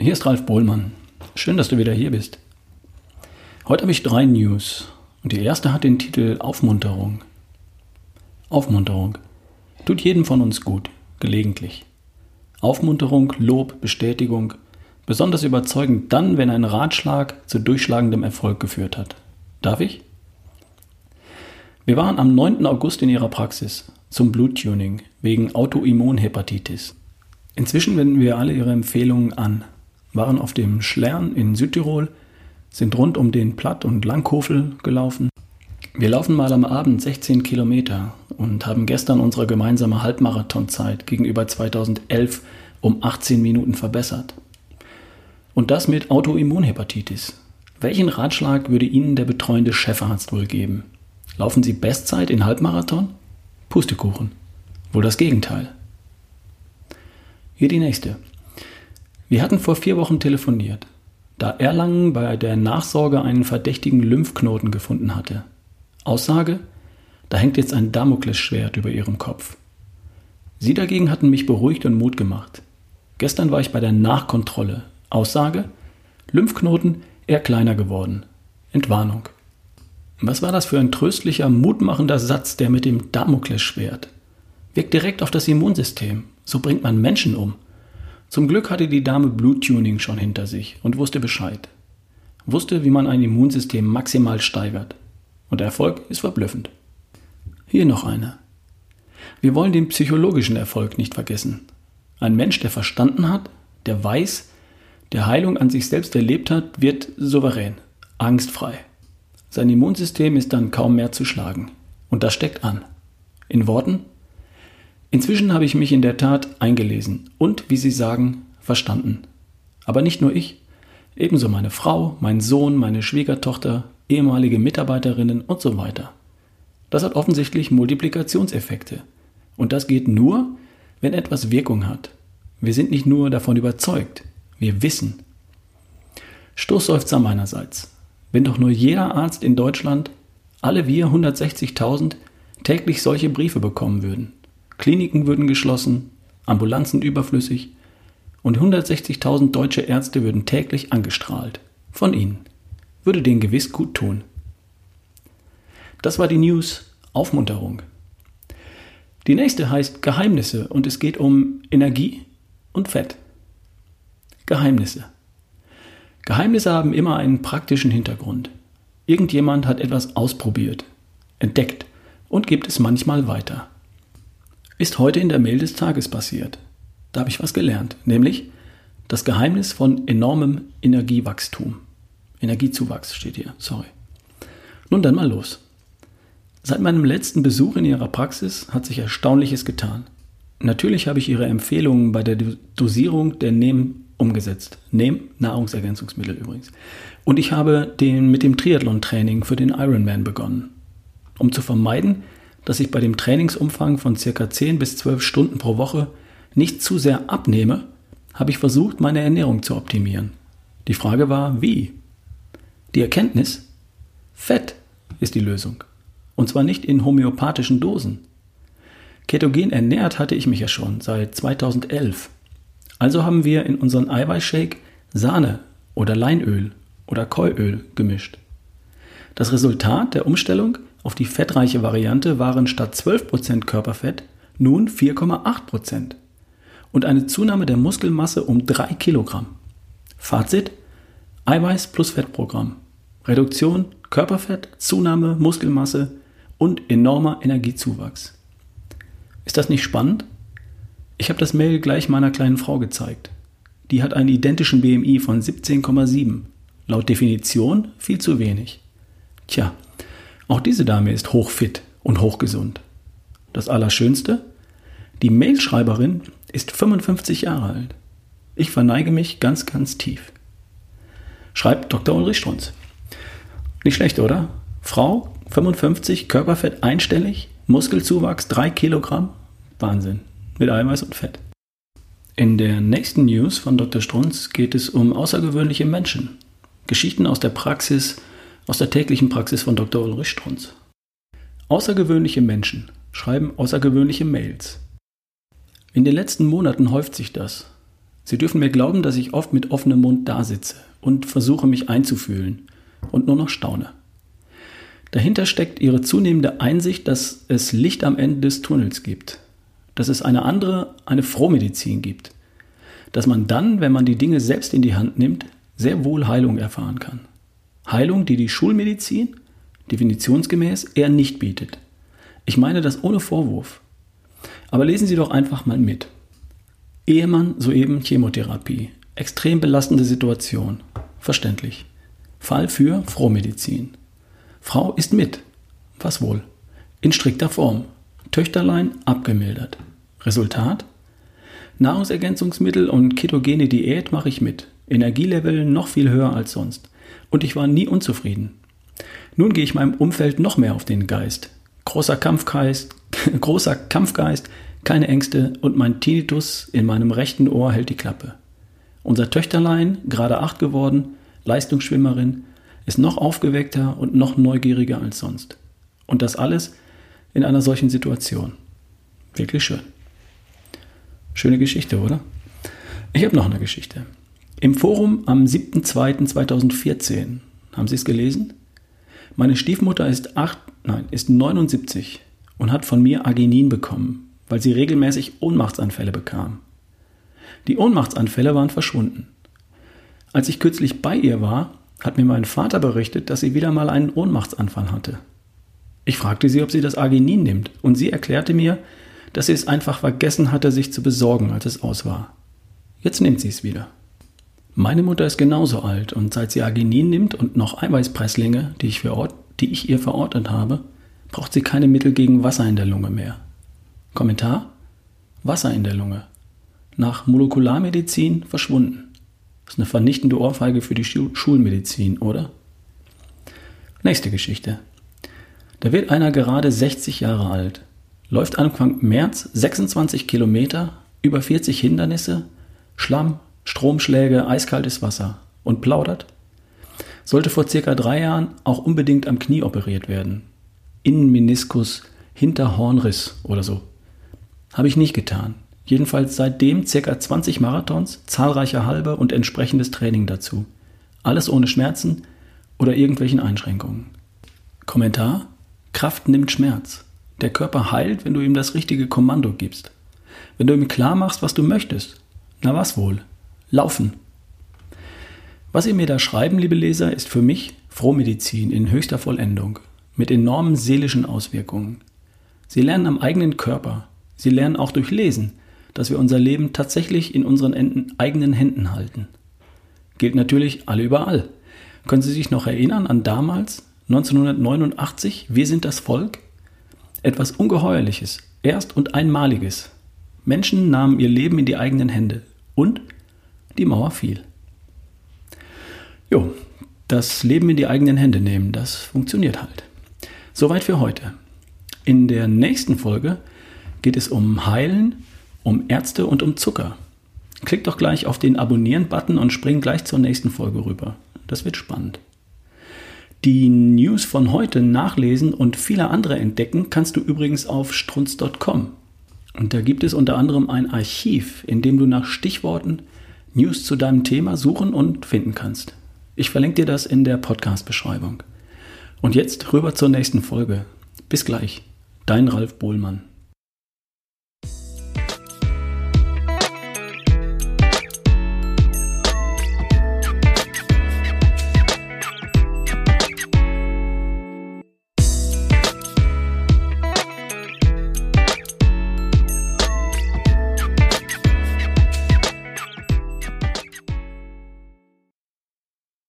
Hier ist Ralf Bohlmann. Schön, dass du wieder hier bist. Heute habe ich drei News und die erste hat den Titel Aufmunterung. Aufmunterung. Tut jedem von uns gut, gelegentlich. Aufmunterung, Lob, Bestätigung, besonders überzeugend dann, wenn ein Ratschlag zu durchschlagendem Erfolg geführt hat. Darf ich? Wir waren am 9. August in ihrer Praxis zum Bluttuning wegen Autoimmunhepatitis. Inzwischen wenden wir alle ihre Empfehlungen an waren auf dem Schlern in Südtirol, sind rund um den Platt- und Langhofel gelaufen. Wir laufen mal am Abend 16 Kilometer und haben gestern unsere gemeinsame Halbmarathonzeit gegenüber 2011 um 18 Minuten verbessert. Und das mit Autoimmunhepatitis. Welchen Ratschlag würde Ihnen der betreuende Chefarzt wohl geben? Laufen Sie Bestzeit in Halbmarathon? Pustekuchen. Wohl das Gegenteil. Hier die nächste. Wir hatten vor vier Wochen telefoniert, da Erlangen bei der Nachsorge einen verdächtigen Lymphknoten gefunden hatte. Aussage, da hängt jetzt ein Damoklesschwert über ihrem Kopf. Sie dagegen hatten mich beruhigt und Mut gemacht. Gestern war ich bei der Nachkontrolle. Aussage, Lymphknoten eher kleiner geworden. Entwarnung. Was war das für ein tröstlicher, mutmachender Satz, der mit dem Damoklesschwert? Wirkt direkt auf das Immunsystem. So bringt man Menschen um. Zum Glück hatte die Dame Bluttuning schon hinter sich und wusste Bescheid. Wusste, wie man ein Immunsystem maximal steigert. Und der Erfolg ist verblüffend. Hier noch eine. Wir wollen den psychologischen Erfolg nicht vergessen. Ein Mensch, der verstanden hat, der weiß, der Heilung an sich selbst erlebt hat, wird souverän, angstfrei. Sein Immunsystem ist dann kaum mehr zu schlagen. Und das steckt an. In Worten, Inzwischen habe ich mich in der Tat eingelesen und, wie Sie sagen, verstanden. Aber nicht nur ich, ebenso meine Frau, mein Sohn, meine Schwiegertochter, ehemalige Mitarbeiterinnen und so weiter. Das hat offensichtlich Multiplikationseffekte. Und das geht nur, wenn etwas Wirkung hat. Wir sind nicht nur davon überzeugt, wir wissen. Stoßseufzer meinerseits. Wenn doch nur jeder Arzt in Deutschland, alle wir 160.000, täglich solche Briefe bekommen würden. Kliniken würden geschlossen, Ambulanzen überflüssig und 160.000 deutsche Ärzte würden täglich angestrahlt. Von Ihnen. Würde denen gewiss gut tun. Das war die News Aufmunterung. Die nächste heißt Geheimnisse und es geht um Energie und Fett. Geheimnisse. Geheimnisse haben immer einen praktischen Hintergrund. Irgendjemand hat etwas ausprobiert, entdeckt und gibt es manchmal weiter ist heute in der Mail des Tages passiert. Da habe ich was gelernt, nämlich das Geheimnis von enormem Energiewachstum. Energiezuwachs steht hier, sorry. Nun dann mal los. Seit meinem letzten Besuch in Ihrer Praxis hat sich Erstaunliches getan. Natürlich habe ich Ihre Empfehlungen bei der Dosierung der NEM umgesetzt. NEM, Nahrungsergänzungsmittel übrigens. Und ich habe den, mit dem Triathlon-Training für den Ironman begonnen. Um zu vermeiden, dass ich bei dem Trainingsumfang von circa 10 bis 12 Stunden pro Woche nicht zu sehr abnehme, habe ich versucht, meine Ernährung zu optimieren. Die Frage war, wie? Die Erkenntnis? Fett ist die Lösung. Und zwar nicht in homöopathischen Dosen. Ketogen ernährt hatte ich mich ja schon seit 2011. Also haben wir in unseren Eiweißshake Sahne oder Leinöl oder Keuöl gemischt. Das Resultat der Umstellung auf die fettreiche Variante waren statt 12% Körperfett nun 4,8% und eine Zunahme der Muskelmasse um 3 Kilogramm. Fazit: Eiweiß plus Fettprogramm. Reduktion Körperfett, Zunahme Muskelmasse und enormer Energiezuwachs. Ist das nicht spannend? Ich habe das Mail gleich meiner kleinen Frau gezeigt. Die hat einen identischen BMI von 17,7. Laut Definition viel zu wenig. Tja, auch diese Dame ist hochfit und hochgesund. Das Allerschönste? Die Mailschreiberin ist 55 Jahre alt. Ich verneige mich ganz, ganz tief. Schreibt Dr. Ulrich Strunz. Nicht schlecht, oder? Frau, 55, Körperfett einstellig, Muskelzuwachs 3 Kilogramm. Wahnsinn. Mit Eiweiß und Fett. In der nächsten News von Dr. Strunz geht es um außergewöhnliche Menschen. Geschichten aus der Praxis, aus der täglichen Praxis von Dr. Ulrich Strunz. Außergewöhnliche Menschen schreiben außergewöhnliche Mails. In den letzten Monaten häuft sich das. Sie dürfen mir glauben, dass ich oft mit offenem Mund dasitze und versuche mich einzufühlen und nur noch staune. Dahinter steckt ihre zunehmende Einsicht, dass es Licht am Ende des Tunnels gibt, dass es eine andere, eine Frohmedizin gibt, dass man dann, wenn man die Dinge selbst in die Hand nimmt, sehr wohl Heilung erfahren kann. Heilung, die die Schulmedizin definitionsgemäß eher nicht bietet. Ich meine das ohne Vorwurf. Aber lesen Sie doch einfach mal mit. Ehemann soeben Chemotherapie. Extrem belastende Situation. Verständlich. Fall für Frohmedizin. Frau ist mit. Was wohl? In strikter Form. Töchterlein abgemildert. Resultat? Nahrungsergänzungsmittel und ketogene Diät mache ich mit. Energielevel noch viel höher als sonst. Und ich war nie unzufrieden. Nun gehe ich meinem Umfeld noch mehr auf den Geist. Großer Kampfgeist, großer Kampfgeist, keine Ängste und mein Tinnitus in meinem rechten Ohr hält die Klappe. Unser Töchterlein, gerade acht geworden, Leistungsschwimmerin, ist noch aufgeweckter und noch neugieriger als sonst. Und das alles in einer solchen Situation. Wirklich schön. Schöne Geschichte, oder? Ich habe noch eine Geschichte. Im Forum am 7.2.2014, haben Sie es gelesen? Meine Stiefmutter ist, acht, nein, ist 79 und hat von mir Arginin bekommen, weil sie regelmäßig Ohnmachtsanfälle bekam. Die Ohnmachtsanfälle waren verschwunden. Als ich kürzlich bei ihr war, hat mir mein Vater berichtet, dass sie wieder mal einen Ohnmachtsanfall hatte. Ich fragte sie, ob sie das Arginin nimmt, und sie erklärte mir, dass sie es einfach vergessen hatte, sich zu besorgen, als es aus war. Jetzt nimmt sie es wieder. Meine Mutter ist genauso alt und seit sie Arginin nimmt und noch Eiweißpresslinge, die ich, verort, die ich ihr verordnet habe, braucht sie keine Mittel gegen Wasser in der Lunge mehr. Kommentar? Wasser in der Lunge. Nach Molekularmedizin verschwunden. Das ist eine vernichtende Ohrfeige für die Schulmedizin, oder? Nächste Geschichte. Da wird einer gerade 60 Jahre alt, läuft Anfang März 26 Kilometer, über 40 Hindernisse, Schlamm, Stromschläge, eiskaltes Wasser und plaudert, sollte vor circa drei Jahren auch unbedingt am Knie operiert werden. Innenmeniskus, Hinterhornriss oder so. Habe ich nicht getan. Jedenfalls seitdem circa 20 Marathons, zahlreiche halbe und entsprechendes Training dazu. Alles ohne Schmerzen oder irgendwelchen Einschränkungen. Kommentar? Kraft nimmt Schmerz. Der Körper heilt, wenn du ihm das richtige Kommando gibst. Wenn du ihm klar machst, was du möchtest. Na was wohl? Laufen. Was Sie mir da schreiben, liebe Leser, ist für mich Frohmedizin in höchster Vollendung, mit enormen seelischen Auswirkungen. Sie lernen am eigenen Körper, Sie lernen auch durch Lesen, dass wir unser Leben tatsächlich in unseren eigenen Händen halten. Gilt natürlich alle überall. Können Sie sich noch erinnern an damals, 1989, Wir sind das Volk? Etwas Ungeheuerliches, erst und einmaliges. Menschen nahmen ihr Leben in die eigenen Hände und die Mauer fiel. Jo, das Leben in die eigenen Hände nehmen, das funktioniert halt. Soweit für heute. In der nächsten Folge geht es um Heilen, um Ärzte und um Zucker. Klickt doch gleich auf den Abonnieren-Button und springt gleich zur nächsten Folge rüber. Das wird spannend. Die News von heute nachlesen und viele andere entdecken kannst du übrigens auf strunz.com. Und da gibt es unter anderem ein Archiv, in dem du nach Stichworten News zu deinem Thema suchen und finden kannst. Ich verlinke dir das in der Podcast-Beschreibung. Und jetzt rüber zur nächsten Folge. Bis gleich. Dein Ralf Bohlmann.